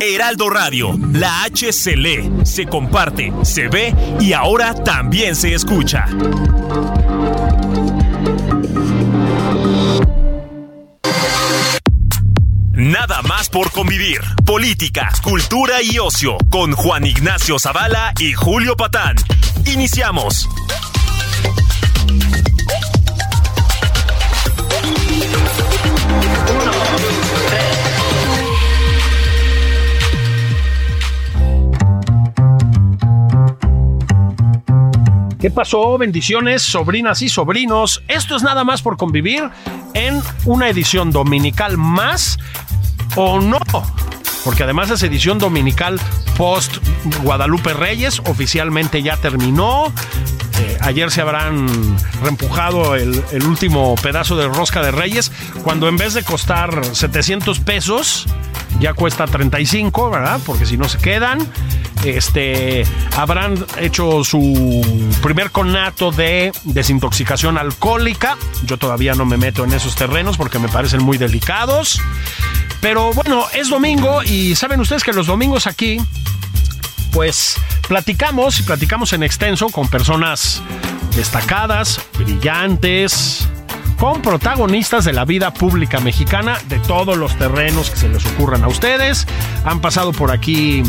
Heraldo Radio, la H se lee, se comparte, se ve y ahora también se escucha. Nada más por convivir. Política, cultura y ocio con Juan Ignacio Zavala y Julio Patán. Iniciamos. ¿Qué pasó? Bendiciones, sobrinas y sobrinos. Esto es nada más por convivir en una edición dominical más o no. Porque además esa edición dominical post Guadalupe Reyes oficialmente ya terminó. Eh, ayer se habrán reempujado el, el último pedazo de rosca de Reyes, cuando en vez de costar 700 pesos, ya cuesta 35, ¿verdad? Porque si no se quedan. Este, habrán hecho su primer conato de desintoxicación alcohólica. Yo todavía no me meto en esos terrenos porque me parecen muy delicados. Pero bueno, es domingo y saben ustedes que los domingos aquí, pues platicamos y platicamos en extenso con personas destacadas, brillantes, con protagonistas de la vida pública mexicana, de todos los terrenos que se les ocurran a ustedes. Han pasado por aquí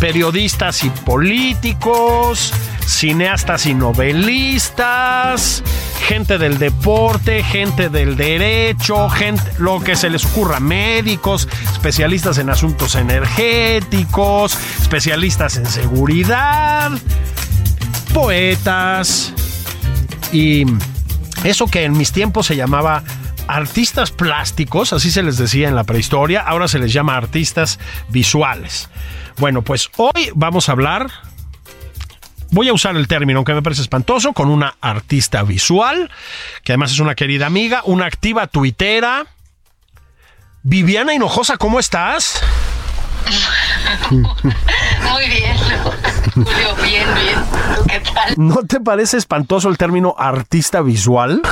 periodistas y políticos, cineastas y novelistas, gente del deporte, gente del derecho, gente, lo que se les ocurra, médicos, especialistas en asuntos energéticos, especialistas en seguridad, poetas y eso que en mis tiempos se llamaba artistas plásticos, así se les decía en la prehistoria, ahora se les llama artistas visuales. Bueno, pues hoy vamos a hablar, voy a usar el término, aunque me parece espantoso, con una artista visual, que además es una querida amiga, una activa tuitera. Viviana Hinojosa, ¿cómo estás? Muy bien, Julio, bien, bien. ¿Qué tal? ¿No te parece espantoso el término artista visual?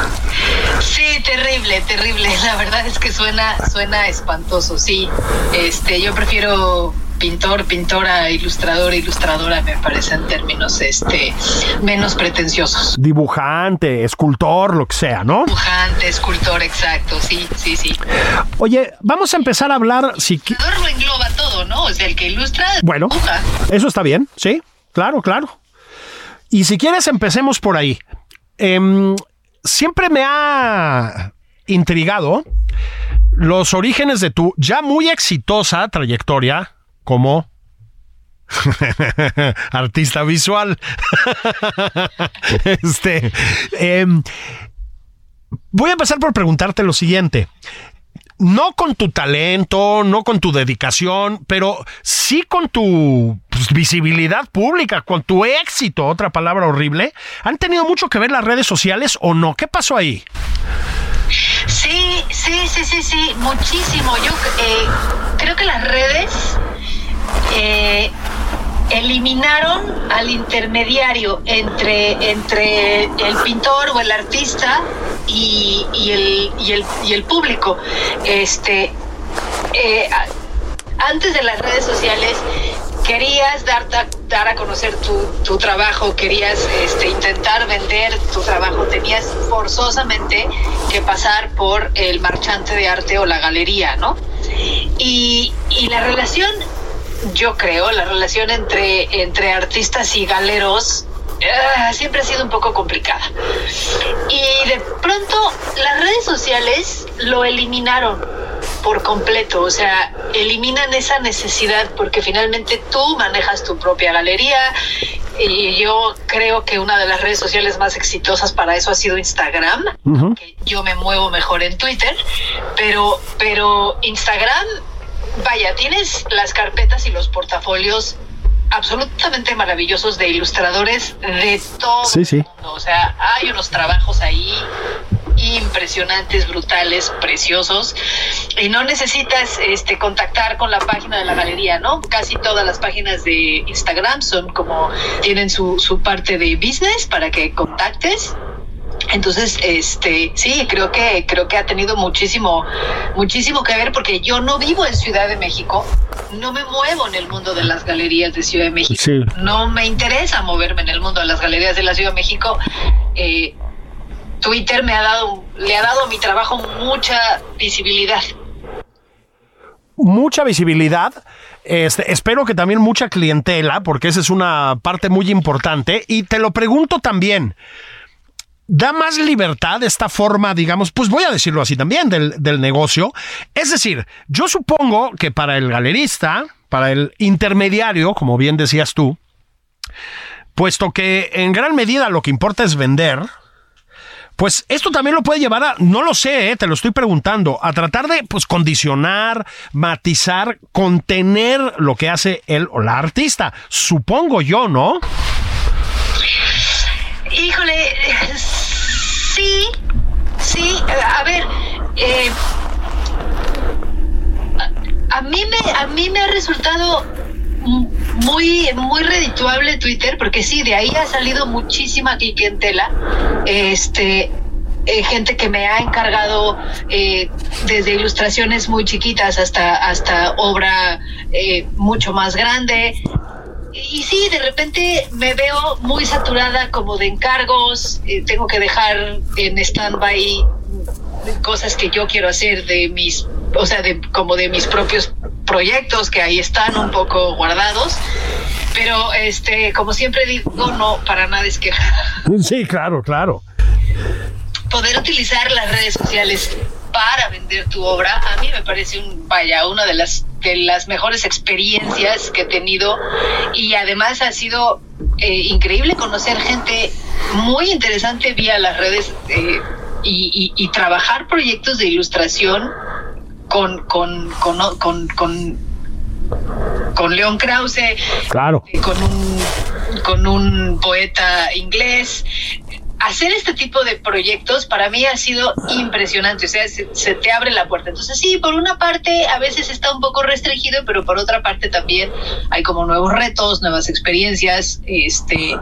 Sí, terrible, terrible. La verdad es que suena, suena espantoso, sí. Este, yo prefiero pintor, pintora, ilustrador, ilustradora, me parecen términos este, menos pretenciosos. Dibujante, escultor, lo que sea, ¿no? Dibujante, escultor, exacto, sí, sí, sí. Oye, vamos a empezar a hablar si... Ilustrador lo engloba todo, ¿no? O sea, el que ilustra, Bueno, dibuja. eso está bien, sí, claro, claro. Y si quieres, empecemos por ahí. Em, siempre me ha intrigado los orígenes de tu ya muy exitosa trayectoria como artista visual. este, em, voy a empezar por preguntarte lo siguiente. No con tu talento, no con tu dedicación, pero sí con tu pues, visibilidad pública, con tu éxito, otra palabra horrible. ¿Han tenido mucho que ver las redes sociales o no? ¿Qué pasó ahí? Sí, sí, sí, sí, sí, muchísimo. Yo eh, creo que las redes eh, eliminaron al intermediario entre, entre el pintor o el artista y, y el, y, el, y el público. Este, eh, antes de las redes sociales querías dar, dar a conocer tu, tu trabajo, querías este, intentar vender tu trabajo, tenías forzosamente que pasar por el marchante de arte o la galería, ¿no? Y, y la relación, yo creo, la relación entre, entre artistas y galeros ah, siempre ha sido un poco complicada. Y de pronto las redes sociales lo eliminaron por completo, o sea, eliminan esa necesidad porque finalmente tú manejas tu propia galería, y yo creo que una de las redes sociales más exitosas para eso ha sido Instagram. que yo me muevo mejor en Twitter, pero, pero Instagram, vaya, tienes las carpetas y los portafolios absolutamente maravillosos de ilustradores de todo sí, sí. el mundo. O sea, hay unos trabajos ahí impresionantes, brutales, preciosos. Y no necesitas este, contactar con la página de la galería, ¿no? Casi todas las páginas de Instagram son como, tienen su, su parte de business para que contactes. Entonces, este, sí, creo que creo que ha tenido muchísimo, muchísimo que ver porque yo no vivo en Ciudad de México, no me muevo en el mundo de las galerías de Ciudad de México, Sí. no me interesa moverme en el mundo de las galerías de la Ciudad de México. Eh, Twitter me ha dado, le ha dado a mi trabajo mucha visibilidad. mucha visibilidad. Este, espero que también mucha clientela, porque esa es una parte muy importante. Y te lo pregunto también. Da más libertad esta forma, digamos, pues voy a decirlo así también, del, del negocio. Es decir, yo supongo que para el galerista, para el intermediario, como bien decías tú, puesto que en gran medida lo que importa es vender, pues esto también lo puede llevar a, no lo sé, eh, te lo estoy preguntando, a tratar de pues condicionar, matizar, contener lo que hace él o la artista. Supongo yo, ¿no? Híjole, sí, sí, a ver, eh, a, a mí me, a mí me ha resultado muy, muy redituable Twitter, porque sí, de ahí ha salido muchísima clientela. Este, eh, gente que me ha encargado eh, desde ilustraciones muy chiquitas hasta, hasta obra eh, mucho más grande. Y sí, de repente me veo muy saturada como de encargos, eh, tengo que dejar en stand-by cosas que yo quiero hacer de mis, o sea, de, como de mis propios proyectos que ahí están un poco guardados. Pero, este, como siempre digo, no, para nada es queja. Sí, claro, claro. Poder utilizar las redes sociales para vender tu obra, a mí me parece un, vaya, una de las, de las mejores experiencias que he tenido y además ha sido eh, increíble conocer gente muy interesante vía las redes eh, y, y, y, trabajar proyectos de ilustración con, con, con, con, con, con León Krause, claro. eh, con, un, con un poeta inglés. Hacer este tipo de proyectos para mí ha sido impresionante, o sea, se, te abre la puerta. Entonces sí, por una parte a veces está un poco restringido, pero por otra parte también hay como nuevos retos, nuevas experiencias, este,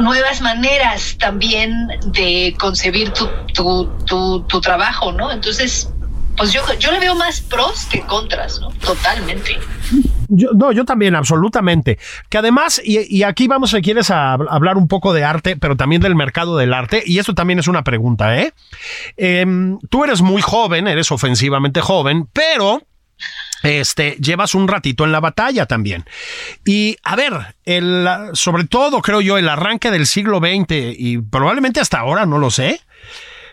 nuevas maneras también de concebir tu, tu, tu, tu trabajo, ¿no? Entonces, pues yo, yo le veo más pros que contras, ¿no? Totalmente. Yo, no, yo también, absolutamente. Que además, y, aquí vamos, si quieres, a, hablar un poco de arte, pero también del mercado del arte, y esto también es una pregunta, ¿eh? eh tú eres muy joven, eres ofensivamente joven, pero este, llevas un ratito en la batalla también. Y a ver, sobre todo creo yo, el arranque del siglo XX y probablemente hasta ahora, no lo sé,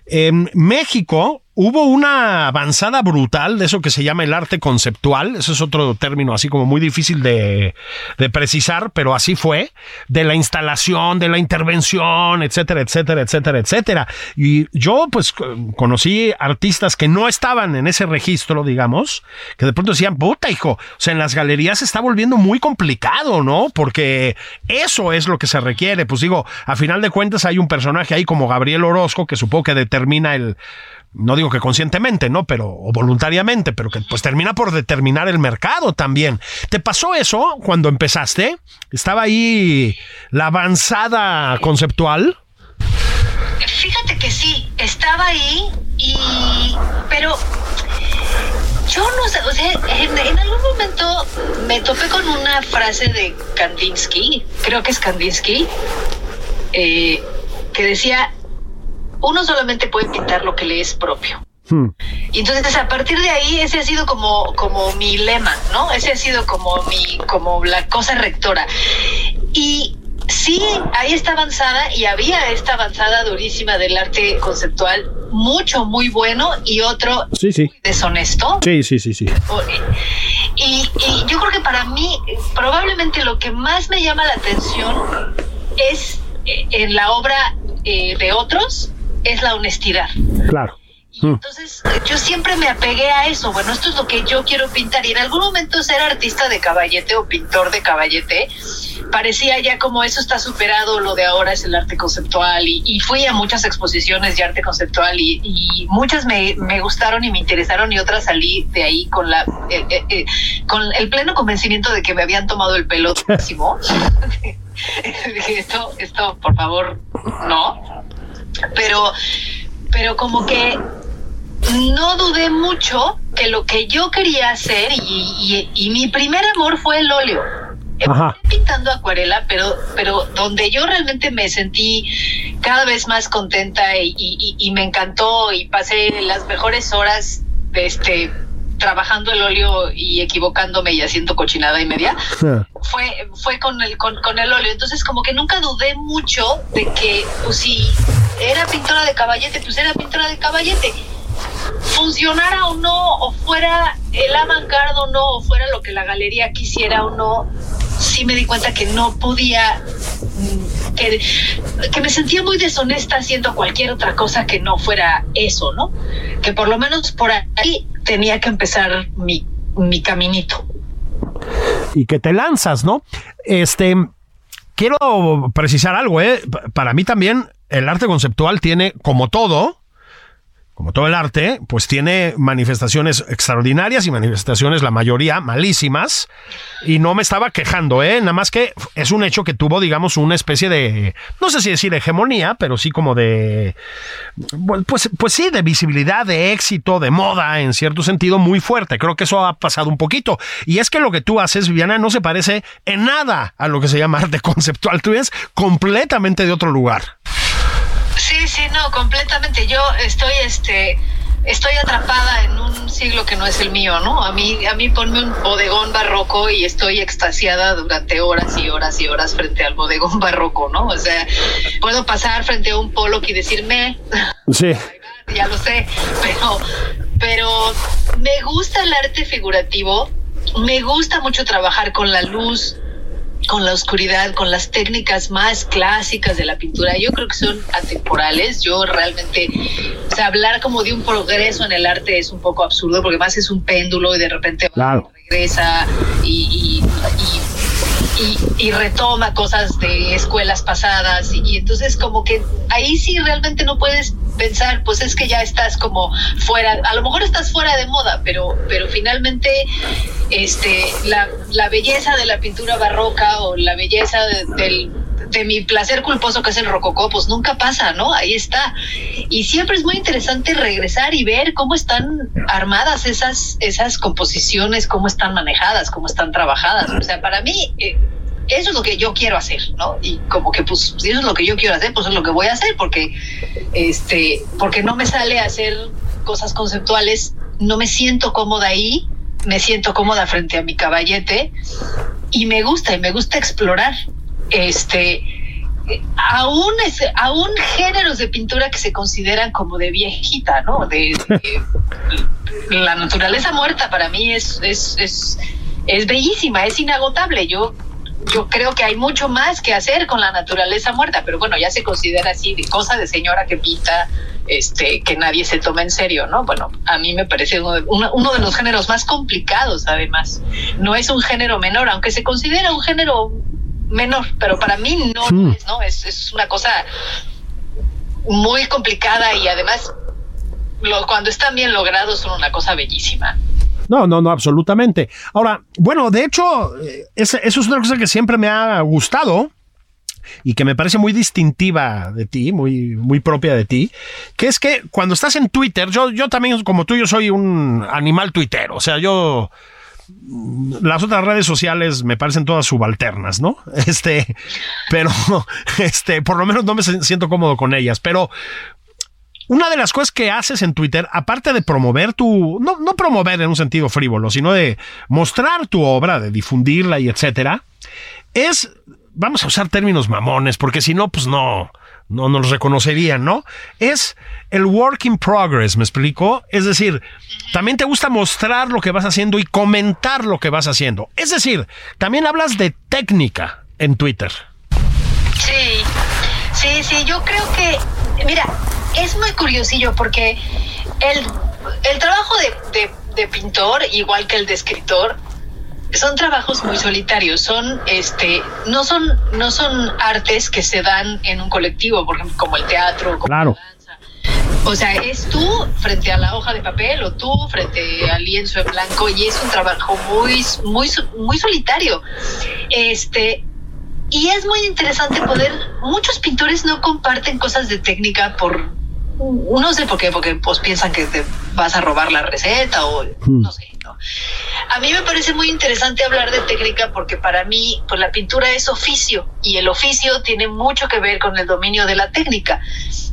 en México hubo una avanzada brutal de eso que se llama el arte conceptual, ese es otro término así como muy difícil de, de, precisar, pero así fue, de la instalación, de la intervención, etcétera, etcétera, etcétera, etcétera. Y yo pues conocí artistas que no estaban en ese registro, digamos, que de pronto decían, puta hijo, o sea, en las galerías se está volviendo muy complicado, ¿no? Porque eso es lo que se requiere, pues digo, a final de cuentas hay un personaje ahí como Gabriel Orozco que supongo que determina el no digo que conscientemente, ¿no? Pero, o voluntariamente, pero que pues termina por determinar el mercado también. ¿Te pasó eso cuando empezaste? ¿Estaba ahí la avanzada conceptual? Fíjate que sí, estaba ahí y... pero yo no sé, o sea, en, en, algún momento me topé con una frase de Kandinsky, creo que es Kandinsky, eh, que decía, uno solamente puede pintar lo que le es propio. Hmm. Y entonces a partir de ahí ese ha sido como, como mi lema, ¿no? Ese ha sido como mi, como la cosa rectora. Y sí, ahí está avanzada y había esta avanzada durísima del arte conceptual, mucho, muy bueno y otro sí, sí. muy deshonesto. Sí, sí, sí, sí. Y, y, yo creo que para mí, probablemente lo que más me llama la atención es eh, en la obra eh, de otros, es la honestidad. Claro. Y entonces yo siempre me apegué a eso. Bueno, esto es lo que yo quiero pintar. Y en algún momento ser artista de caballete o pintor de caballete parecía ya como eso está superado, lo de ahora es el arte conceptual. Y, fui a muchas exposiciones de arte conceptual y, muchas me, gustaron y me interesaron y otras salí de ahí con la eh, eh, eh, con el pleno convencimiento de que me habían tomado el pelo. Dije, esto, esto, por favor, no. Pero, pero como que no dudé mucho que lo que yo quería hacer y, mi primer amor fue el óleo. Empecé pintando acuarela, pero, pero donde yo realmente me sentí cada vez más contenta y, me encantó y pasé las mejores horas de este trabajando el óleo y equivocándome y haciendo cochinada y media, fue, fue con el, con, con, el óleo. Entonces como que nunca dudé mucho de que, pues si era pintora de caballete, pues era pintora de caballete funcionara o no, o fuera el avant o no, o fuera lo que la galería quisiera o no, sí me di cuenta que no podía, mm, que, que me sentía muy deshonesta haciendo cualquier otra cosa que no fuera eso, ¿no? Que por lo menos por ahí tenía que empezar mi, mi caminito. Y que te lanzas, ¿no? Este, quiero precisar algo, ¿eh? Para mí también el arte conceptual tiene, como todo, como todo el arte, pues tiene manifestaciones extraordinarias y manifestaciones, la mayoría, malísimas. Y no me estaba quejando, ¿eh? Nada más que es un hecho que tuvo, digamos, una especie de, no sé si decir hegemonía, pero sí como de, pues, pues sí, de visibilidad, de éxito, de moda, en cierto sentido, muy fuerte. Creo que eso ha pasado un poquito. Y es que lo que tú haces, Viviana, no se parece en nada a lo que se llama arte conceptual. Tú eres completamente de otro lugar. Sí, no, completamente. Yo estoy, este, estoy atrapada en un siglo que no es el mío, ¿no? A mí, a mí ponme un bodegón barroco y estoy extasiada durante horas y horas y horas frente al bodegón barroco, ¿no? O sea, puedo pasar frente a un polo y decirme, sí, ya lo sé, pero, pero me gusta el arte figurativo, me gusta mucho trabajar con la luz, con la oscuridad, con las técnicas más clásicas de la pintura, yo creo que son atemporales. Yo realmente, o sea, hablar como de un progreso en el arte es un poco absurdo, porque más es un péndulo y de repente regresa y, y, retoma cosas de escuelas pasadas. Y, entonces como que ahí sí realmente no puedes pensar, pues es que ya estás como fuera, a lo mejor estás fuera de moda, pero, pero finalmente este, la, la belleza de la pintura barroca o la belleza del de mi placer culposo que es el rococó, pues nunca pasa, ¿no? Ahí está. Y siempre es muy interesante regresar y ver cómo están armadas esas, esas composiciones, cómo están manejadas, cómo están trabajadas. O sea, para mí, eh, eso es lo que yo quiero hacer, ¿no? Y como que pues si eso es lo que yo quiero hacer, pues es lo que voy a hacer porque este porque no me sale hacer cosas conceptuales, no me siento cómoda ahí, me siento cómoda frente a mi caballete y me gusta y me gusta explorar este aún es, aún géneros de pintura que se consideran como de viejita, ¿no? De, la naturaleza muerta para mí es, es, es, es bellísima, es inagotable. Yo yo creo que hay mucho más que hacer con la naturaleza muerta, pero bueno, ya se considera así de cosa de señora que pinta, este, que nadie se toma en serio, ¿no? Bueno, a mí me parece uno de, uno de los géneros más complicados, además. No es un género menor, aunque se considera un género menor, pero para mí no, es, ¿no? Es, es una cosa muy complicada y además lo, cuando están bien logrados son una cosa bellísima. No, no, no, absolutamente. Ahora, bueno, de hecho, eh, eso es una cosa que siempre me ha gustado y que me parece muy distintiva de ti, muy, muy propia de ti, que es que cuando estás en Twitter, yo, yo también, como tú, yo soy un animal tuitero, o sea, yo las otras redes sociales me parecen todas subalternas, ¿no? Este, pero, este, por lo menos no me siento cómodo con ellas, pero una de las cosas que haces en Twitter, aparte de promover tu, no, no promover en un sentido frívolo, sino de mostrar tu obra, de difundirla y etcétera, es vamos a usar términos mamones, porque si no, pues no, no nos reconocerían, ¿no? Es el work in progress, ¿me explico? Es decir, también te gusta mostrar lo que vas haciendo y comentar lo que vas haciendo. Es decir, también hablas de técnica en Twitter. Sí, sí, sí, yo creo que, mira, es muy curiosillo porque el, el trabajo de, de, de pintor, igual que el de escritor, son trabajos muy solitarios, son este no son no son artes que se dan en un colectivo, por ejemplo, como el teatro, como Claro. la danza. O sea, es tú frente a la hoja de papel o tú frente al lienzo en blanco y es un trabajo muy muy muy solitario. Este y es muy interesante poder muchos pintores no comparten cosas de técnica por no sé por qué, porque pues piensan que te vas a robar la receta o no sé, ¿no? A mí me parece muy interesante hablar de técnica porque para mí pues la pintura es oficio y el oficio tiene mucho que ver con el dominio de la técnica.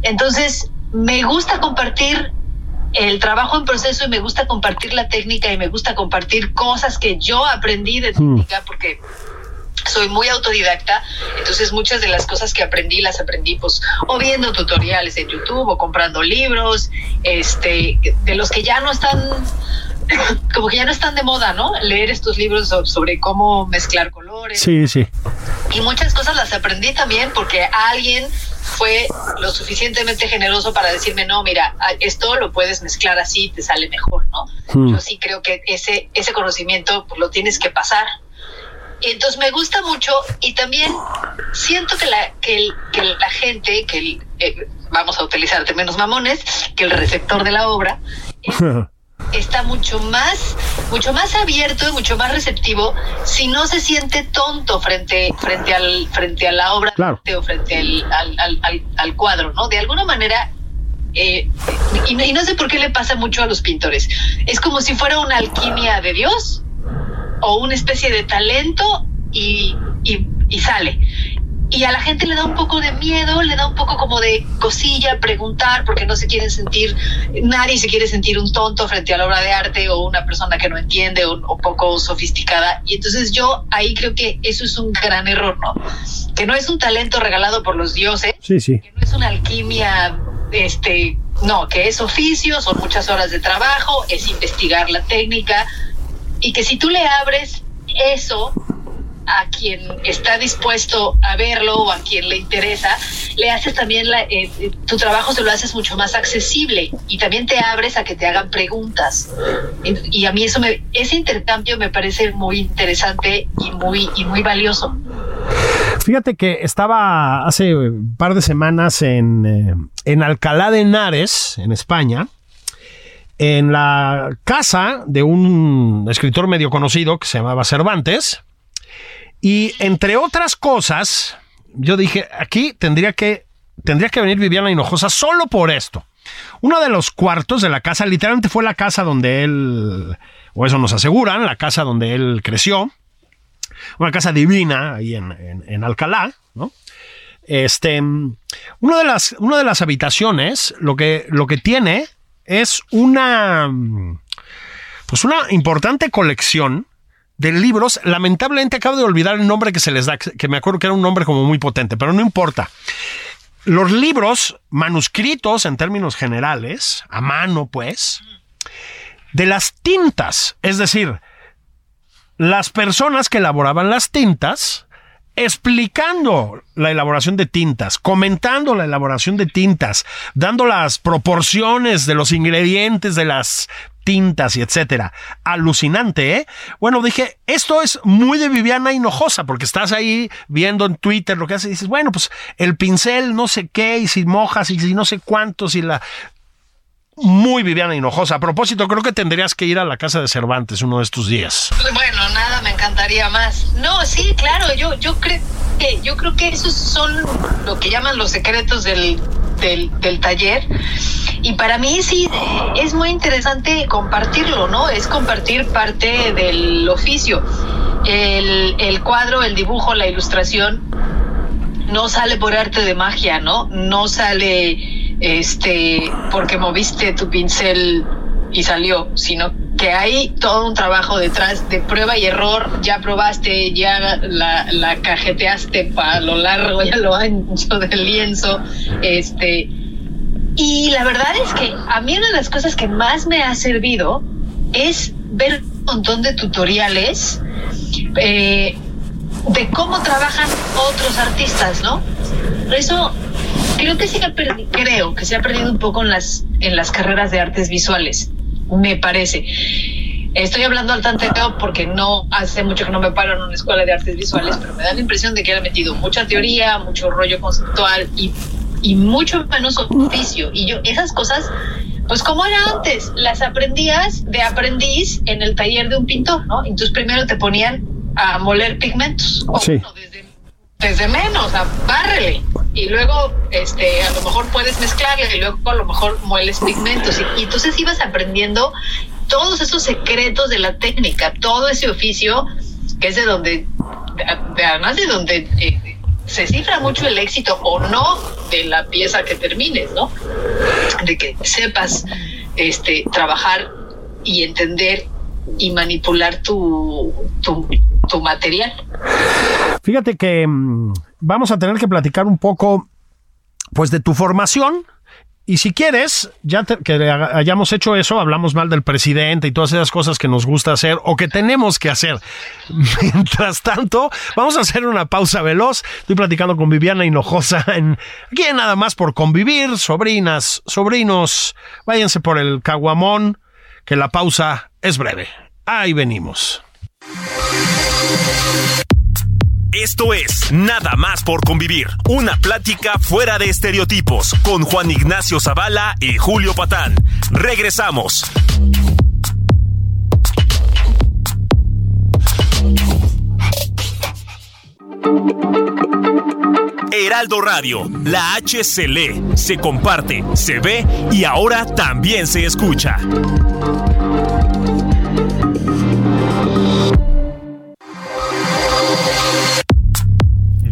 Entonces, me gusta compartir el trabajo en proceso y me gusta compartir la técnica y me gusta compartir cosas que yo aprendí de técnica porque soy muy autodidacta, entonces muchas de las cosas que aprendí las aprendí pues o viendo tutoriales en YouTube o comprando libros, este, de los que ya no están como que ya no están de moda, ¿no? Leer estos libros so- sobre cómo mezclar colores Sí, sí. y muchas cosas las aprendí también porque alguien fue lo suficientemente generoso para decirme, no, mira, esto lo puedes mezclar así, te sale mejor, ¿no? Hmm. Yo sí creo que ese, ese conocimiento pues, lo tienes que pasar. Y entonces me gusta mucho y también siento que la, que el- que la gente, que el, eh, vamos a utilizar términos mamones, que el receptor de la obra está mucho más, mucho más abierto y mucho más receptivo si no se siente tonto frente, frente al, frente a la obra Claro. o frente al, al, al- al- al cuadro, ¿no? De alguna manera, eh, y, no- y no sé por qué le pasa mucho a los pintores. Es como si fuera una alquimia de Dios o una especie de talento y, y, y sale. Y a la gente le da un poco de miedo, le da un poco como de cosilla preguntar porque no se quieren sentir, nadie se quiere sentir un tonto frente a la obra de arte o una persona que no entiende o, o poco sofisticada. Y entonces yo ahí creo que eso es un gran error, ¿no? Que no es un talento regalado por los dioses, Sí, sí. que no es una alquimia, este, no, que es oficio, son muchas horas de trabajo, es investigar la técnica y que si tú le abres eso a quien está dispuesto a verlo o a quien le interesa, le haces también la, eh, eh, tu trabajo se lo haces mucho más accesible y también te abres a que te hagan preguntas. Y a mí eso me, ese intercambio me parece muy interesante y muy, y muy valioso. Fíjate que estaba hace un par de semanas en, eh, en Alcalá de Henares, en España, en la casa de un escritor medio conocido que se llamaba Cervantes. Y entre otras cosas, yo dije, aquí tendría que, tendría que venir Viviana Hinojosa solo por esto. Uno de los cuartos de la casa, literalmente fue la casa donde él, o eso nos aseguran, la casa donde él creció una casa divina ahí en, en- Alcalá, ¿no? Este, una de las, una de las habitaciones, lo que, lo que tiene es una, pues una importante colección de libros. Lamentablemente acabo de olvidar el nombre que se les da, que me acuerdo que era un nombre como muy potente, pero no importa. Los libros manuscritos en términos generales, a mano pues, de las tintas, es decir, las personas que elaboraban las tintas explicando la elaboración de tintas, comentando la elaboración de tintas, dando las proporciones de los ingredientes de las tintas y etcétera. Alucinante, ¿eh? Bueno, dije, esto es muy de Viviana Hinojosa, porque estás ahí viendo en Twitter lo que hace y dices, bueno, pues el pincel no sé qué, y si mojas, y si no sé cuántos, y la muy Viviana Hinojosa. A propósito, creo que tendrías que ir a la casa de Cervantes uno de estos días. Me encantaría más. No, sí, claro, yo, yo creo que yo creo que esos son lo que llaman los secretos del, del, del taller. Y para mí sí es muy interesante compartirlo, ¿no? Es compartir parte del oficio. El, el cuadro, el dibujo, la ilustración no sale por arte de magia, ¿no? No sale este porque moviste tu pincel y salió, sino que hay todo un trabajo detrás de prueba y error. Ya probaste, ya la, la cajeteaste para lo largo y a lo ancho del lienzo. Este, y la verdad es que a mí una de las cosas que más me ha servido es ver un montón de tutoriales eh, de cómo trabajan otros artistas, ¿no? Eso creo que se ha perdido, creo que se ha perdido un poco en las, en las carreras de artes visuales, me parece. Estoy hablando al tanteo porque no hace mucho que no me paro en una escuela de artes visuales, pero me da la impresión de que han metido mucha teoría, mucho rollo conceptual y, y mucho menos oficio. Y yo, esas cosas, pues como era antes, las aprendías de aprendiz en el taller de un pintor, ¿no? Entonces primero te ponían a moler pigmentos. O Sí. bueno, desde, desde menos, a bárrele. Y luego, este, a lo mejor puedes mezclarle y luego a lo mejor mueles pigmentos. Y, entonces ibas aprendiendo todos esos secretos de la técnica, todo ese oficio que es de donde, de- de- además de donde eh, se cifra mucho el éxito o no de la pieza que termines, ¿no? De que sepas este, trabajar y entender y manipular tu, tu, material. Fíjate que mm, vamos a tener que platicar un poco, pues, de tu formación. Y si quieres, ya que hayamos hecho eso, hablamos mal del presidente y todas esas cosas que nos gusta hacer o que tenemos que hacer. Mientras tanto, vamos a hacer una pausa veloz. Estoy platicando con Viviana Hinojosa en aquí nada más por convivir, sobrinas, sobrinos, váyanse por el caguamón, que la pausa es breve. Ahí venimos. Esto es Nada más por convivir, una plática fuera de estereotipos con Juan Ignacio Zavala y Julio Patán. Regresamos. Heraldo Radio, la H se lee, se comparte, se ve y ahora también se escucha.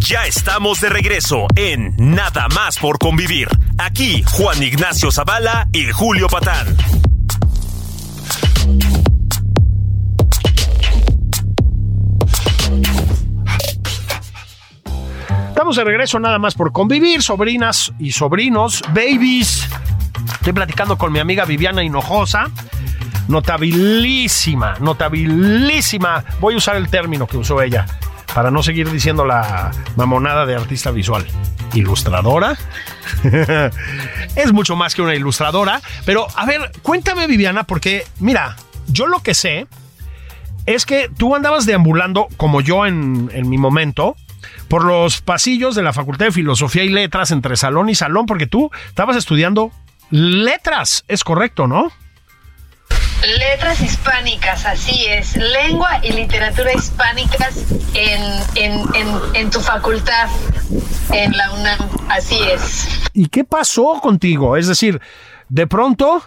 Ya estamos de regreso en Nada más por convivir. Aquí Juan Ignacio Zavala y Julio Patán. Estamos de regreso nada más por convivir, sobrinas y sobrinos, babies. Estoy platicando con mi amiga Viviana Hinojosa. Notabilísima, notabilísima. Voy a usar el término que usó ella para no seguir diciendo la mamonada de artista visual. Ilustradora. es mucho más que una ilustradora. Pero a ver, cuéntame Viviana, porque mira, yo lo que sé es que tú andabas deambulando, como yo en, en mi momento, por los pasillos de la Facultad de Filosofía y Letras entre salón y salón, porque tú estabas estudiando letras, es correcto, ¿no? Letras hispánicas, así es. Lengua y literatura hispánicas en, en, en, en tu facultad, en la UNAM, así es. ¿Y qué pasó contigo? Es decir, de pronto,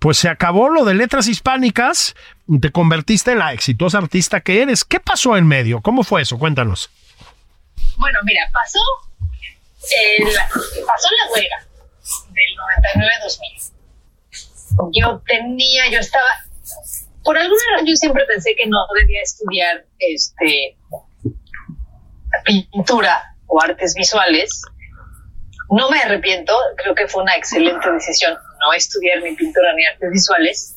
pues se acabó lo de letras hispánicas, te convertiste en la exitosa artista que eres. ¿Qué pasó en medio? ¿Cómo fue eso? Cuéntanos. Bueno, mira, pasó, eh, la, pasó la huelga del 99-2000. Yo tenía, yo estaba, por alguna razón yo siempre pensé que no debía estudiar este pintura o artes visuales. No me arrepiento, creo que fue una excelente decisión no estudiar ni pintura ni artes visuales.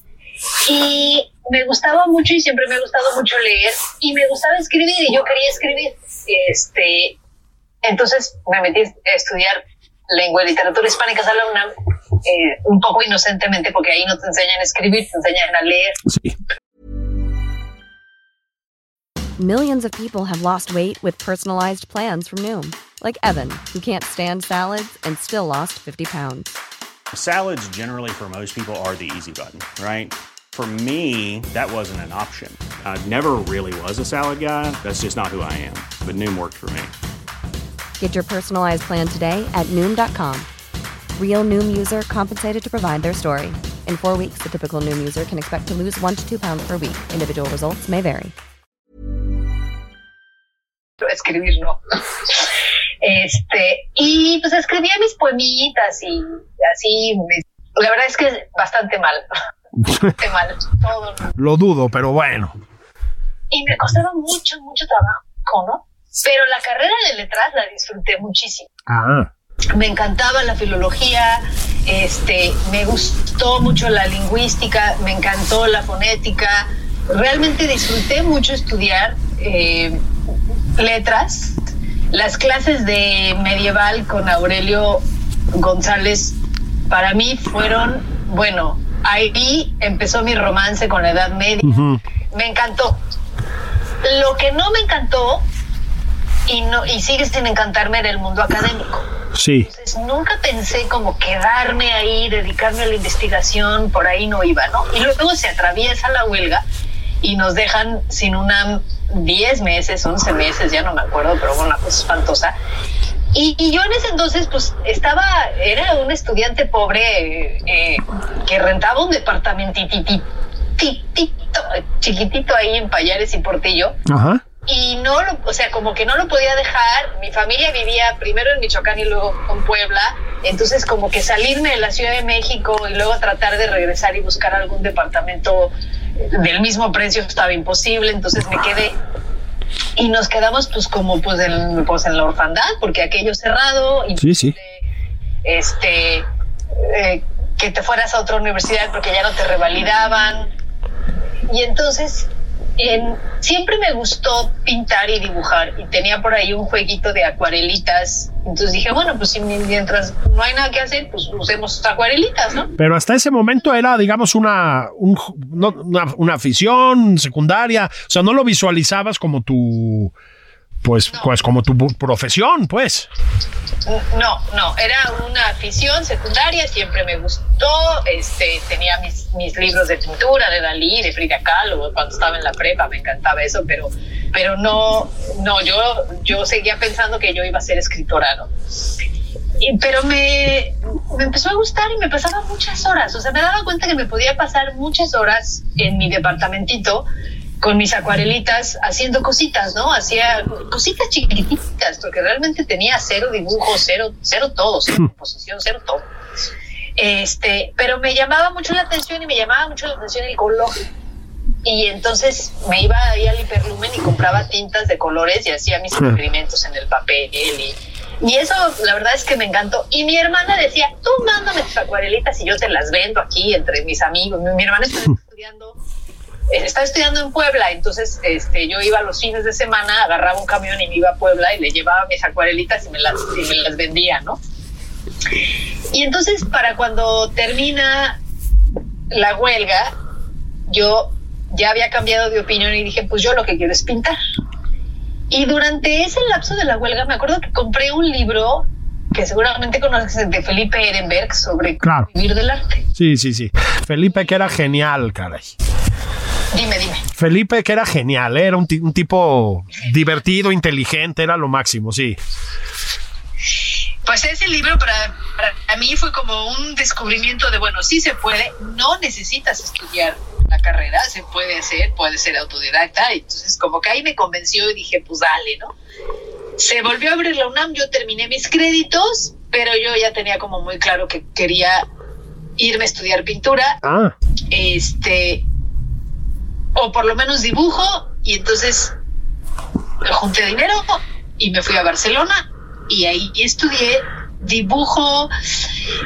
Y me gustaba mucho y siempre me ha gustado mucho leer y me gustaba escribir y yo quería escribir. Este, entonces me metí a estudiar lengua y literatura hispánicas a la UNAM, eh, un poco inocentemente, porque ahí no te enseñan a escribir, te enseñan a leer. Sí. Millions of people have lost weight with personalized plans from Noom, like Evan, who can't stand salads and still lost 50 pounds. Salads, generally, for most people, are the easy button, right? For me, that wasn't an option. I never really was a salad guy. That's just not who I am. But Noom worked for me. Get your personalized plan today at Noom.com. Real Noom user compensated to provide their story. In four weeks, the typical Noom user can expect to lose one to two pounds per week. Individual results may vary. escribir no. Este, y pues escribía mis poemitas y así, la verdad es que es bastante mal. Esté mal, todo. Lo dudo, pero bueno. Y me costaba mucho, mucho trabajo, ¿no? Pero la carrera de letras la disfruté muchísimo. Ah. Me encantaba la filología, este, me gustó mucho la lingüística, me encantó la fonética. Realmente disfruté mucho estudiar eh, letras. Las clases de medieval con Aurelio González para mí fueron, bueno, ahí empezó mi romance con la Edad Media. Me encantó. Lo que no me encantó y no y sigue sin encantarme era el mundo académico. Sí. Entonces nunca pensé como quedarme ahí, dedicarme a la investigación, por ahí no iba, ¿no? Y luego se atraviesa la huelga y nos dejan sin una 10 meses, 11 meses, ya no me acuerdo, pero bueno, una cosa espantosa. Y, y yo en ese entonces, pues estaba, era un estudiante pobre eh, que rentaba un departamentitito, chiquitito ahí en Payares y Portillo Ajá. Y no lo, o sea, como que no lo podía dejar. Mi familia vivía primero en Michoacán y luego en Puebla, entonces como que salirme de la Ciudad de México y luego tratar de regresar y buscar algún departamento del mismo precio estaba imposible, entonces me quedé y nos quedamos pues como pues en, pues en la orfandad porque aquello cerrado y Sí, sí. este eh, que te fueras a otra universidad porque ya no te revalidaban y entonces en- siempre me gustó pintar y dibujar y tenía por ahí un jueguito de acuarelitas entonces dije bueno pues si mientras no hay nada que hacer pues usemos acuarelitas no Pero hasta ese momento era, digamos, una, un- no, una, una afición secundaria. O sea, no lo visualizabas como tu, pues, pues como tu profesión, pues. No, no, era una afición secundaria, siempre me gustó, este, tenía mis, mis libros de pintura, de Dalí, de Frida Kahlo, cuando estaba en la prepa me encantaba eso, pero, pero no, no, yo, yo seguía pensando que yo iba a ser escritora, ¿no? Y- pero me, me empezó a gustar y me pasaba muchas horas, o sea, me daba cuenta que me podía pasar muchas horas en mi departamentito con mis acuarelitas haciendo cositas, ¿no? Hacía cositas chiquititas, porque realmente tenía cero dibujo, cero, cero todo, cero composición, cero todo. Este, pero me llamaba mucho la atención y me llamaba mucho la atención el color. Y entonces me iba ahí al hiperlumen y compraba tintas de colores y hacía mis experimentos en el papel y, y eso la verdad es que me encantó. Y mi hermana decía, tú mándame tus acuarelitas y yo te las vendo aquí entre mis amigos. Mi, hermana está estudiando eh, estaba estudiando en Puebla, entonces este, yo iba los fines de semana, agarraba un camión y me iba a Puebla y le llevaba mis acuarelitas y me las, y me las vendía, ¿no? Y entonces para cuando termina la huelga, yo ya había cambiado de opinión y dije, pues yo lo que quiero es pintar. Y durante ese lapso de la huelga me acuerdo que compré un libro que seguramente conoces de Felipe Ehrenberg sobre Claro. vivir del arte. Sí, sí, sí. Felipe que era genial, caray. Dime, dime. Felipe que era genial, ¿eh? era un, ti- un tipo divertido, inteligente, era lo máximo, sí. Pues ese libro para, para mí fue como un descubrimiento de, bueno, sí se puede, no necesitas estudiar la carrera, se puede hacer, puede ser autodidacta, entonces como que ahí me convenció y dije, pues dale, ¿no? Se volvió a abrir la UNAM, yo terminé mis créditos, pero yo ya tenía como muy claro que quería irme a estudiar pintura, Ah, este, o por lo menos dibujo, y entonces junté dinero y me fui a Barcelona y ahí estudié dibujo.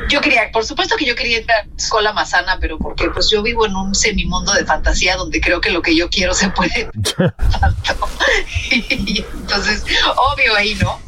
Yo quería, por supuesto que yo quería ir a la escuela más sana, pero porque pues yo vivo en un semimundo de fantasía donde creo que lo que yo quiero se puede tanto. y entonces, obvio ahí, ¿no?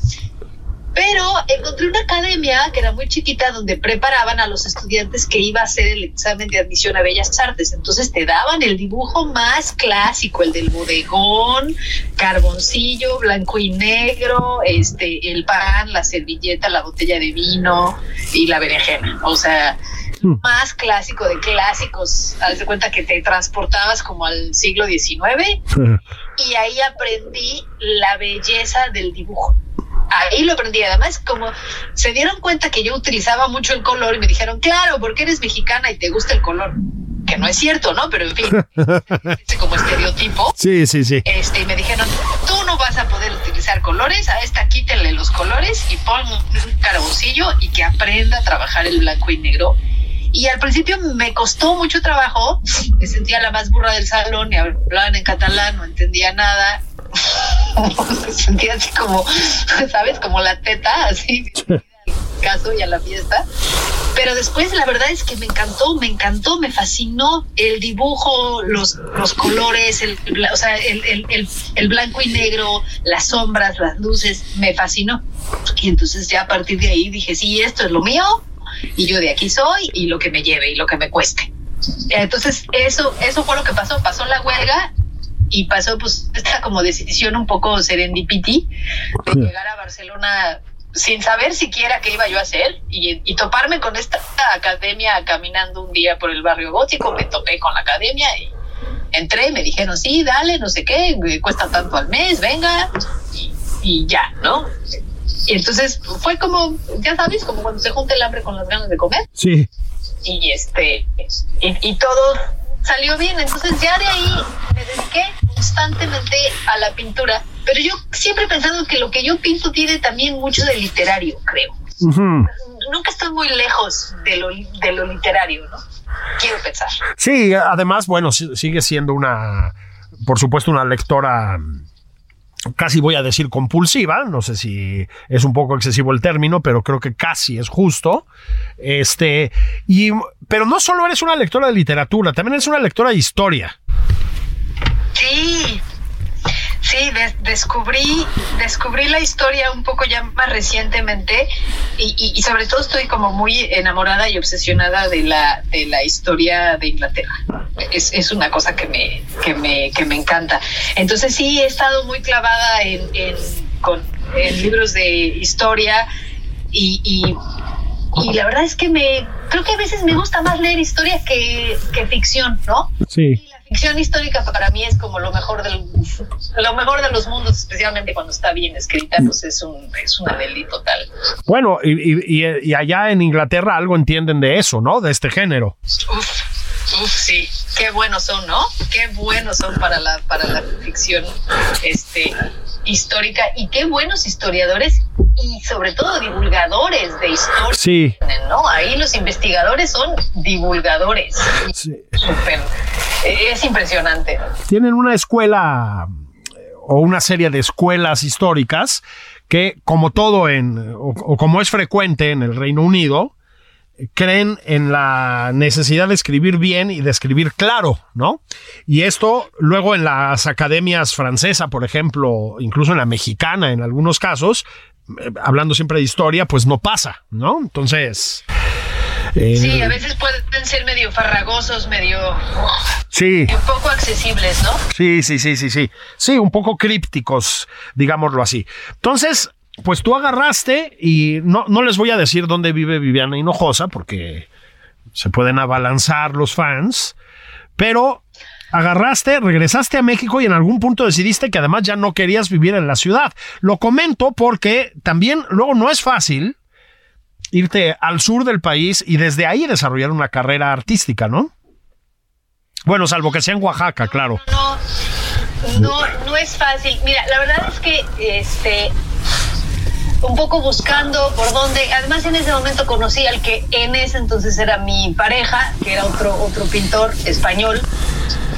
Pero encontré una academia que era muy chiquita donde preparaban a los estudiantes que iba a hacer el examen de admisión a Bellas Artes. Entonces te daban el dibujo más clásico, el del bodegón, carboncillo, blanco y negro, este, el pan, la servilleta, la botella de vino y la berenjena. O sea, más clásico de clásicos. Haz de cuenta que te transportabas como al siglo XIX y ahí aprendí la belleza del dibujo. Ahí lo aprendí. Además, como se dieron cuenta que yo utilizaba mucho el color y me dijeron, claro, porque eres mexicana y te gusta el color. Que no es cierto, ¿no? Pero en fin, como estereotipo. sí, sí, sí. Este, y me dijeron, tú no vas a poder utilizar colores, a esta quítenle los colores y pon un carboncillo y que aprenda a trabajar el blanco y negro. Y al principio me costó mucho trabajo, me sentía la más burra del salón, y hablaban en catalán, no entendía nada. Me sentía así como, ¿sabes? Como la teta, así, al caso y a la fiesta. Pero después la verdad es que me encantó, me encantó, me fascinó el dibujo, los, los colores, el, o sea, el, el, el, blanco y negro, las sombras, las luces, me fascinó. Y entonces ya a partir de ahí dije, sí, esto es lo mío, y yo de aquí soy, y lo que me lleve y lo que me cueste. Entonces eso, eso fue lo que pasó, pasó la huelga y pasó pues esta como decisión un poco serendipity de llegar a Barcelona sin saber siquiera qué iba yo a hacer y, toparme con esta academia caminando un día por el barrio gótico, me topé con la academia y entré, me dijeron, sí, dale, no sé qué, cuesta tanto al mes, venga, y, ya, ¿no? Y entonces fue como, ya sabes, como cuando se junta el hambre con las ganas de comer. Sí. Y este, y, y todo salió bien. Entonces ya de ahí me dediqué constantemente a la pintura pero yo siempre he pensado que lo que yo pinto tiene también mucho de literario, creo. Nunca estoy muy lejos de lo, de lo literario, ¿no? Quiero pensar. Sí, además, bueno, sigue siendo una, por supuesto, una lectora casi voy a decir compulsiva, no sé si es un poco excesivo el término, pero creo que casi es justo. Este, y, pero no solo eres una lectora de literatura, también eres una lectora de historia. Sí, Sí, descubrí, descubrí la historia un poco ya más recientemente y, sobre todo estoy como muy enamorada y obsesionada de la, de la historia de Inglaterra. Es, es una cosa que me, que, me, que me encanta. Entonces sí, he estado muy clavada en, en, con, en libros de historia y, y, y, la verdad es que me creo que a veces me gusta más leer historia que, que ficción, ¿no? Sí ficción histórica para mí es como lo mejor del lo mejor de los mundos, especialmente cuando está bien escrita, pues es un es una deli total. Bueno, y, y, allá en Inglaterra algo entienden de eso, ¿no? De este género. Uf, uf, sí, qué buenos son, ¿no? Qué buenos son para la para la ficción este histórica y qué buenos historiadores y sobre todo divulgadores de historia. Sí. ¿no? Ahí los investigadores son divulgadores. Sí. es impresionante. Tienen una escuela o una serie de escuelas históricas que, como todo en, o como es frecuente en el Reino Unido, creen en la necesidad de escribir bien y de escribir claro, ¿no? Y esto luego en las academias francesa, por ejemplo, incluso en la mexicana en algunos casos, eh, hablando siempre de historia, pues no pasa, ¿no? Entonces... Eh, sí, a veces pueden ser medio farragosos, medio... Sí. Un poco accesibles, ¿no? Sí, sí, sí, sí, sí. Sí, un poco crípticos, digámoslo así. Entonces, pues tú agarraste y no, no les voy a decir dónde vive Viviana Hinojosa porque se pueden abalanzar los fans, pero agarraste, regresaste a México y en algún punto decidiste que además ya no querías vivir en la ciudad. Lo comento porque también luego no es fácil irte al sur del país y desde ahí desarrollar una carrera artística, ¿no? Bueno, salvo que sea en Oaxaca, claro. No, no, no es fácil. Mira, la verdad es que este un poco buscando por dónde. Además, en ese momento conocí al que en ese entonces era mi pareja, que era otro, otro pintor español.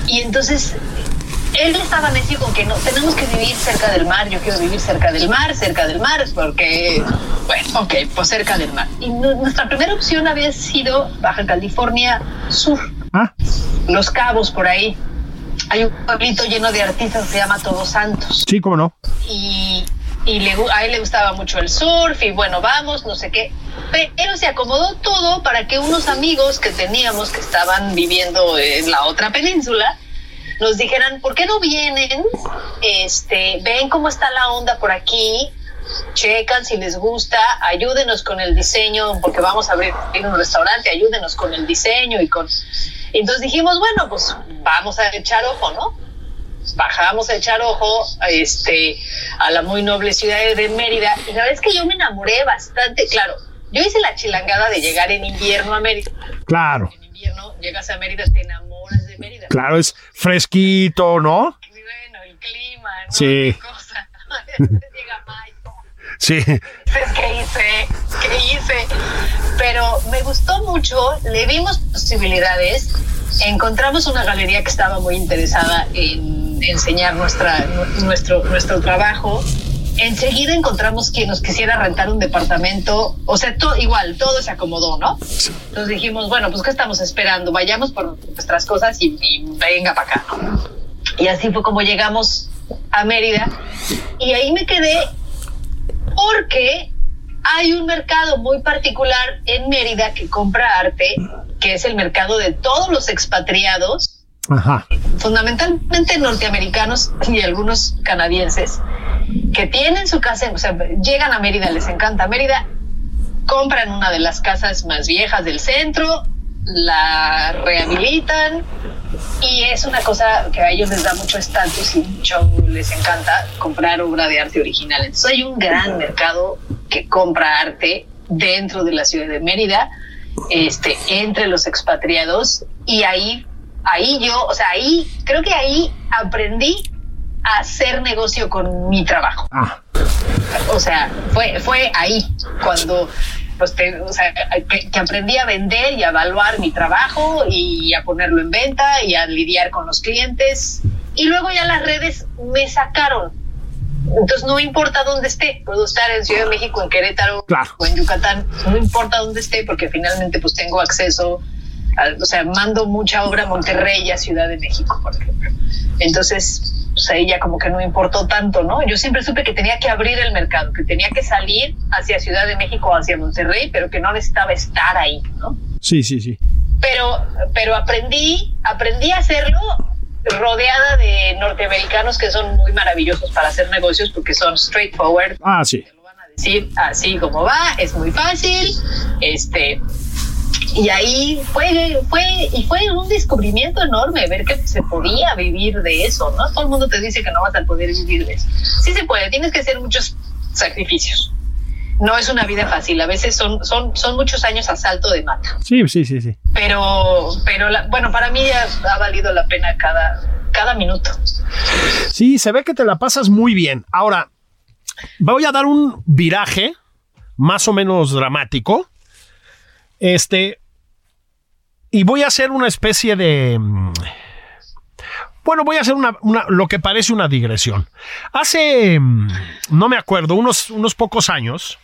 Y entonces él estaba necio con que no, tenemos que vivir cerca del mar. Yo quiero vivir cerca del mar, cerca del mar, porque, bueno, ok, pues cerca del mar. Y nuestra primera opción había sido Baja California Sur, ¿Ah? Los Cabos, por ahí. Hay un pueblito lleno de artistas que se llama Todos Santos. Sí, cómo no. Y y le, a él le gustaba mucho el surf y bueno, vamos, no sé qué. Pero se acomodó todo para que unos amigos que teníamos que estaban viviendo en la otra península nos dijeran, ¿por qué no vienen? Este, ven cómo está la onda por aquí, checan si les gusta, ayúdenos con el diseño, porque vamos a abrir un restaurante, ayúdenos con el diseño y con... Entonces dijimos, bueno, pues vamos a echar ojo, ¿no? Bajamos a echar ojo este, a la muy noble ciudad de Mérida. Y la verdad es que yo me enamoré bastante, claro. Yo hice la chilangada de llegar en invierno a Mérida. Claro. En invierno llegas a Mérida, te enamoras de Mérida. Claro, es fresquito, ¿no? bueno, el clima, ¿no? Sí. Cosa. Llega mayo. Sí. ¿Qué hice? ¿Qué hice? Pero me gustó mucho, le vimos posibilidades, encontramos una galería que estaba muy interesada en enseñar nuestra, nuestro, nuestro trabajo. Enseguida encontramos quien nos quisiera rentar un departamento, o sea, todo, igual, todo se acomodó, ¿no? Entonces dijimos, bueno, pues ¿qué estamos esperando? Vayamos por nuestras cosas y, y venga para acá. ¿no? Y así fue como llegamos a Mérida y ahí me quedé porque hay un mercado muy particular en Mérida que compra arte, que es el mercado de todos los expatriados, Ajá. fundamentalmente norteamericanos y algunos canadienses, que tienen su casa, o sea, llegan a Mérida, les encanta Mérida, compran una de las casas más viejas del centro, la rehabilitan y es una cosa que a ellos les da mucho estatus y mucho les encanta comprar obra de arte original. Entonces hay un gran mercado que compra arte dentro de la ciudad de Mérida, este, entre los expatriados y ahí, ahí yo, o sea, ahí creo que ahí aprendí a hacer negocio con mi trabajo. Ah, O sea, fue, fue ahí cuando pues te- o sea, que, aprendí a vender y a evaluar mi trabajo y a ponerlo en venta y a lidiar con los clientes. Y luego ya las redes me sacaron. Entonces no importa dónde esté, puedo estar en Ciudad de México, en Querétaro Claro. o en Yucatán, no importa dónde esté porque finalmente pues tengo acceso, o sea, mando mucha obra a Monterrey y a Ciudad de México, por ejemplo. Entonces, pues ahí ya como que no importó tanto, ¿no? Yo siempre supe que tenía que abrir el mercado, que tenía que salir hacia Ciudad de México o hacia Monterrey, pero que no necesitaba estar ahí, ¿no? sí, sí, sí. Pero, pero aprendí, aprendí a hacerlo rodeada de norteamericanos que son muy maravillosos para hacer negocios porque son straightforward, Ah, sí. te lo van a decir así como va, es muy fácil, este, y ahí fue, fue, y fue un descubrimiento enorme ver que se podía vivir de eso, ¿no? Todo el mundo te dice que no vas a poder vivir de eso. Sí se puede, tienes que hacer muchos sacrificios. No es una vida fácil, a veces son, son, son muchos años a salto de mata Sí, sí, sí, sí. pero pero la- bueno para mí ya ha valido la pena cada cada minuto Sí, se ve que te la pasas muy bien. Ahora, voy a dar un viraje más o menos dramático. Este. Y voy a hacer una especie de. mm, Bueno, voy a hacer una, lo que parece una digresión. Hace, mm, no me acuerdo, unos, unos pocos años,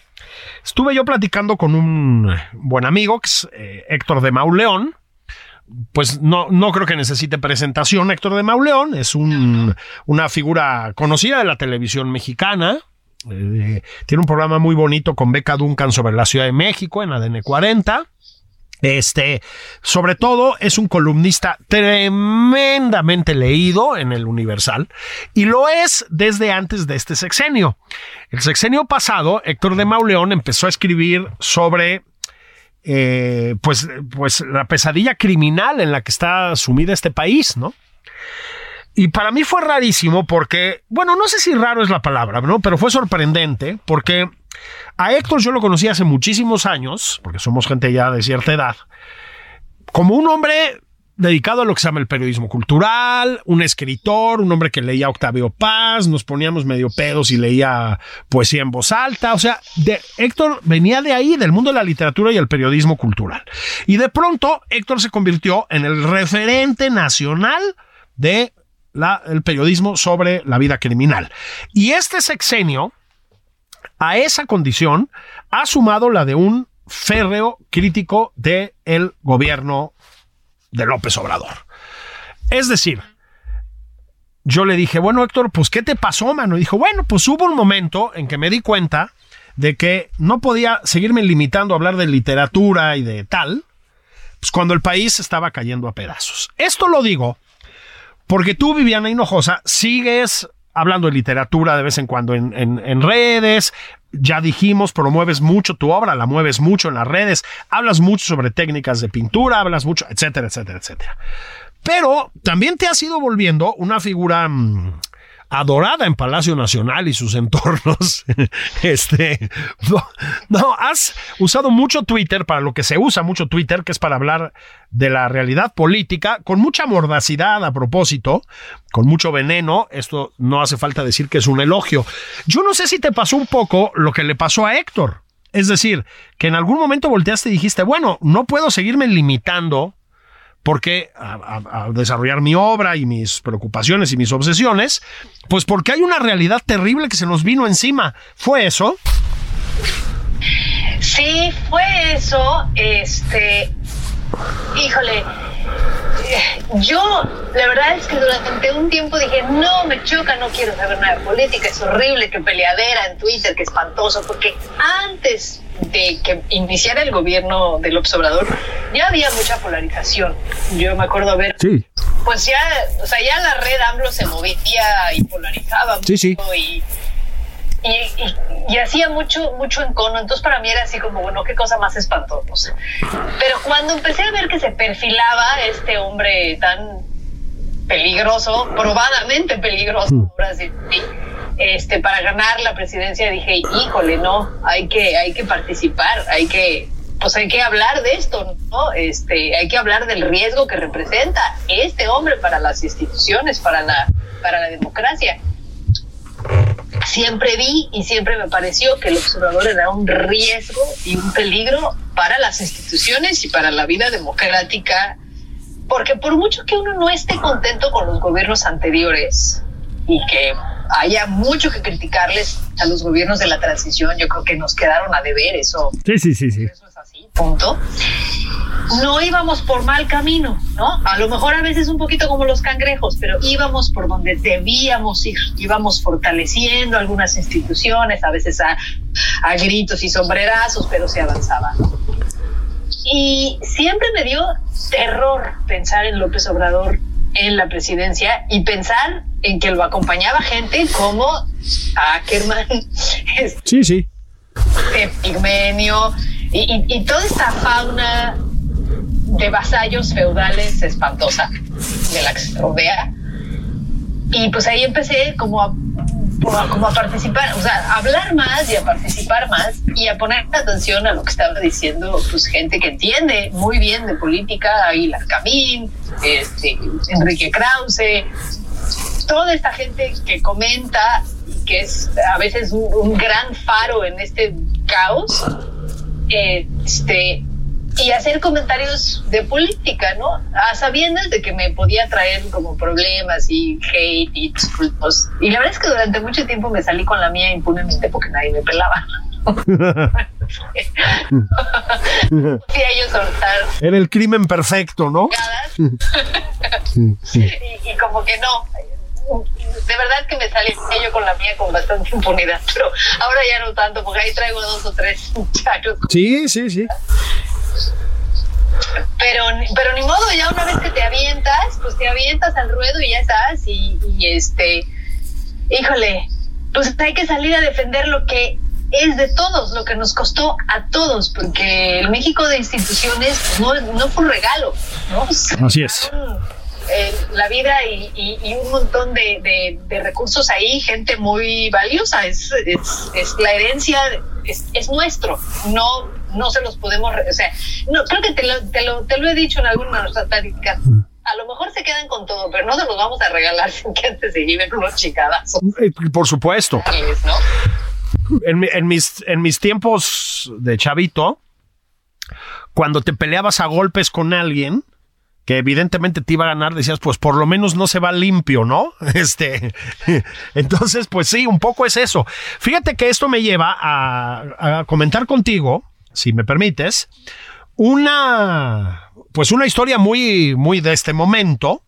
estuve yo platicando con un buen amigo, que es eh, Héctor de Mauleón, pues no, no creo que necesite presentación. Héctor de Mauleón es un- una figura conocida de la televisión mexicana. Eh, tiene un programa muy bonito con Beca Duncan sobre la Ciudad de México en ADN 40. Este, sobre todo, es un columnista tremendamente leído en el Universal y lo es desde antes de este sexenio. El sexenio pasado, Héctor de Mauleón empezó a escribir sobre eh, pues, pues la pesadilla criminal en la que está sumida este país, ¿no? Y para mí fue rarísimo porque, bueno, no sé si raro es la palabra, ¿no? Pero fue sorprendente porque a Héctor yo lo conocí hace muchísimos años, porque somos gente ya de cierta edad, como un hombre dedicado a lo que se llama el periodismo cultural, un escritor, un hombre que leía Octavio Paz, nos poníamos medio pedos y leía poesía en voz alta, o sea, de, Héctor venía de ahí, del mundo de la literatura y el periodismo cultural. Y de pronto Héctor se convirtió en el referente nacional de el periodismo sobre la vida criminal. Y este sexenio, a esa condición, ha sumado la de un férreo crítico del el gobierno de López Obrador. Es decir, yo le dije, bueno, Héctor, pues, ¿qué te pasó, mano? Y dijo, bueno, pues hubo un momento en que me di cuenta de que no podía seguirme limitando a hablar de literatura y de tal, pues cuando el país estaba cayendo a pedazos. Esto lo digo porque tú, Viviana Hinojosa, sigues hablando de literatura de vez en cuando en, en- en redes. Ya dijimos, promueves mucho tu obra, la mueves mucho en las redes, hablas mucho sobre técnicas de pintura, hablas mucho, etcétera, etcétera, etcétera. Pero también te has ido volviendo una figura mm, adorada en Palacio Nacional y sus entornos. este, no, no, has usado mucho Twitter para lo que se usa mucho Twitter, que es para hablar de la realidad política, con mucha mordacidad a propósito, con mucho veneno. Esto no hace falta decir que es un elogio. Yo no sé si te pasó un poco lo que le pasó a Héctor. Es decir, que en algún momento volteaste y dijiste, bueno, no puedo seguirme limitando porque a, a, desarrollar mi obra y mis preocupaciones y mis obsesiones, pues porque hay una realidad terrible que se nos vino encima. ¿Fue eso? Sí, fue eso. Este, híjole, yo la verdad es que durante un tiempo dije, no, me choca, no quiero saber nada de política, es horrible, que peleadera en Twitter, que espantoso, porque antes de que iniciara el gobierno del observador, ya había mucha polarización. Yo me acuerdo ver, sí. pues ya, o sea, ya la red AMLO se movía y polarizaba sí, sí. y y, y, y, hacía mucho, mucho encono. Entonces para mí era así como, bueno, qué cosa más espantosa. Pero cuando empecé a ver que se perfilaba este hombre tan peligroso, probadamente peligroso, ahora sí, este, para ganar la presidencia, dije, híjole, no, hay que, hay que participar, hay que, pues hay que hablar de esto, ¿no? Este, hay que hablar del riesgo que representa este hombre para las instituciones, para la, para la democracia siempre vi y siempre me pareció que el observador era un riesgo y un peligro para las instituciones y para la vida democrática, porque por mucho que uno no esté contento con los gobiernos anteriores y que haya mucho que criticarles a los gobiernos de la transición, yo creo que nos quedaron a deber eso. Sí, sí, sí, sí. Así, punto no íbamos por mal camino, ¿no? A lo mejor a veces un poquito como los cangrejos, pero íbamos por donde debíamos ir, íbamos fortaleciendo algunas instituciones, a veces a, a gritos y sombrerazos, pero se avanzaba. Y siempre me dio terror pensar en López Obrador en la presidencia y pensar en que lo acompañaba gente como Ackerman, sí, sí. Pigmenio y, y, y toda esta fauna de vasallos feudales espantosa de la que se rodea. Y pues ahí empecé como a, como a participar, o sea, a hablar más y a participar más y a poner atención a lo que estaba diciendo pues gente que entiende muy bien de política, Aguilar Camín, este, Enrique Krause, toda esta gente que comenta que es a veces un, un gran faro en este caos, este, y hacer comentarios de política, ¿no? A sabiendas de que me podía traer como problemas y hate y disculpos. Y la verdad es que durante mucho tiempo me salí con la mía impunemente porque nadie me pelaba. Podía yo soltar. Era el crimen perfecto, ¿no? y, y como que no, de verdad que me salí yo con la mía con bastante impunidad, pero ahora ya no tanto, porque ahí traigo dos o tres muchachos. Sí, sí, sí. Pero, pero ni modo, ya una vez que te avientas, pues te avientas al ruedo y ya estás. Y, y este, híjole, pues hay que salir a defender lo que es de todos, lo que nos costó a todos, porque el México de instituciones no, no fue un regalo, ¿no? Así es. Eh, la vida y, y, y un montón de, de, de, recursos ahí, gente muy valiosa, es, es, es la herencia, es, es nuestro, no no se los podemos, o sea, no, creo que te lo, te lo, te lo he dicho en alguna de nuestras pláticas. A lo mejor se quedan con todo, pero no se los vamos a regalar sin que antes se lleven unos chicadazos. Por supuesto. ¿no? En, en, mis, en mis tiempos de chavito, cuando te peleabas a golpes con alguien, que evidentemente te iba a ganar, decías, pues por lo menos no se va limpio, ¿no? Este, entonces, pues sí, un poco es eso. Fíjate que esto me lleva a, a comentar contigo si me permites, una, pues una historia muy, muy de este momento,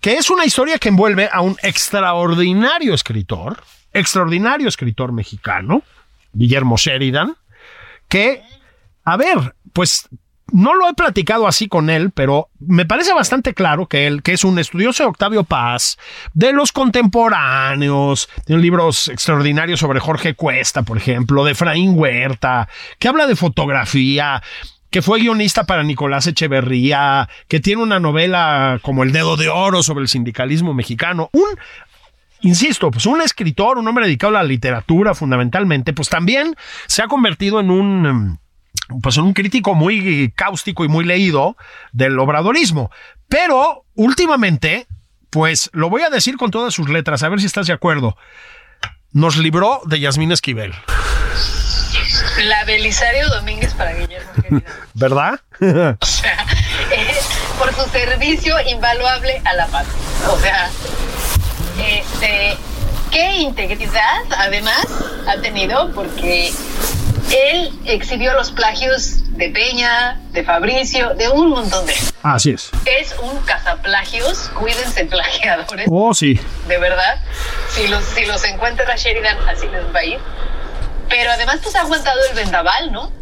que es una historia que envuelve a un extraordinario escritor, extraordinario escritor mexicano, Guillermo Sheridan, que, a ver, pues no lo he platicado así con él, pero me parece bastante claro que él, que es un estudioso de Octavio Paz, de los contemporáneos, tiene libros extraordinarios sobre Jorge Cuesta, por ejemplo, de Efraín Huerta, que habla de fotografía, que fue guionista para Nicolás Echeverría, que tiene una novela como El Dedo de Oro sobre el sindicalismo mexicano, un insisto, pues un escritor, un hombre dedicado a la literatura fundamentalmente, pues también se ha convertido en un pues un crítico muy cáustico y muy leído del obradorismo. Pero últimamente, pues lo voy a decir con todas sus letras, a ver si estás de acuerdo. Nos libró de Yasmín Esquivel. La Belisario Domínguez para Guillermo. ¿Verdad? o sea, por su servicio invaluable a la paz. O sea, este, qué integridad además ha tenido porque él exhibió los plagios de Peña, de Fabricio, de un montón de... Así es. Es un cazaplagios, cuídense plagiadores. Oh, sí. De verdad. Si los, si los encuentra Sheridan, así les va a ir. Pero además pues ha aguantado el vendaval, ¿no?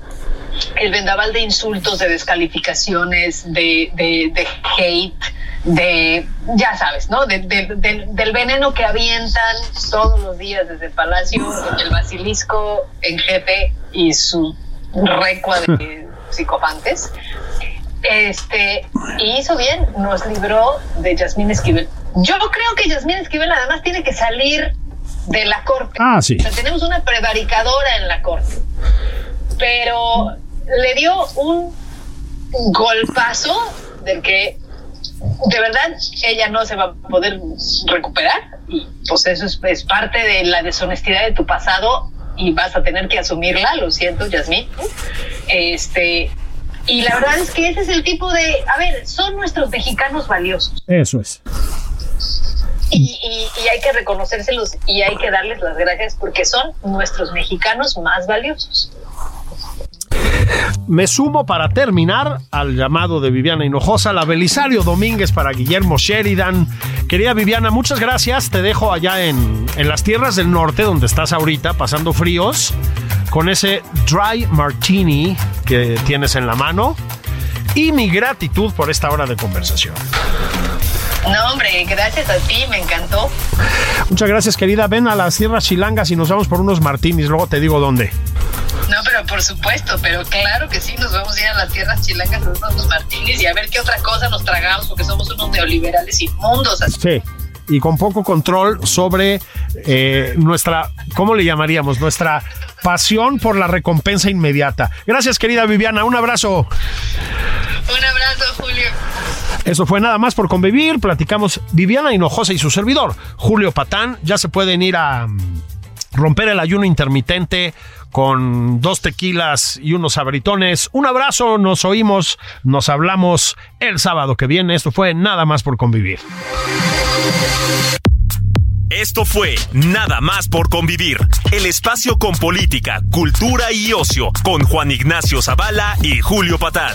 El vendaval de insultos, de descalificaciones, de, de, de hate, de, ya sabes, ¿no? De, del veneno que avientan todos los días desde el Palacio, el basilisco en jefe y su recua de psicofantes. Este, y hizo bien, nos libró de Yasmín Esquivel. Yo creo que Yasmín Esquivel además tiene que salir de la corte. Ah, sí. tenemos una prevaricadora en la corte. Pero le dio un golpazo del que de verdad ella no se va a poder recuperar y pues eso es, parte de la deshonestidad de tu pasado y vas a tener que asumirla, lo siento, Yasmín. Este, y la verdad es que ese es el tipo de, a ver, son nuestros mexicanos valiosos. Eso es. Y, y, hay que reconocérselos y hay que darles las gracias porque son nuestros mexicanos más valiosos. Me sumo para terminar al llamado de Viviana Hinojosa, la Belisario Domínguez para Guillermo Sheridan. Querida Viviana, muchas gracias. Te dejo allá en, en las tierras del norte, donde estás ahorita, pasando fríos, con ese dry martini que tienes en la mano. Y mi gratitud por esta hora de conversación. No, hombre, gracias a ti, me encantó. Muchas gracias, querida. Ven a las tierras chilangas y nos vamos por unos martinis. Luego te digo dónde. No, pero por supuesto, pero claro que sí, nos vamos a ir a las tierras chilangas a unos martinis y a ver qué otra cosa nos tragamos porque somos unos neoliberales inmundos. Sí y con poco control sobre eh, nuestra, ¿cómo le llamaríamos? Nuestra pasión por la recompensa inmediata. Gracias, querida Viviana. Un abrazo. Un abrazo, Julio. Eso fue nada más por convivir. Platicamos Viviana Hinojosa y su servidor, Julio Patán. Ya se pueden ir a mm, romper el ayuno intermitente con dos tequilas y unos abritones. Un abrazo, nos oímos, nos hablamos el sábado que viene. Esto fue nada más por convivir. Esto fue Nada más por convivir, el espacio con política, cultura y ocio, con Juan Ignacio Zavala y Julio Patán.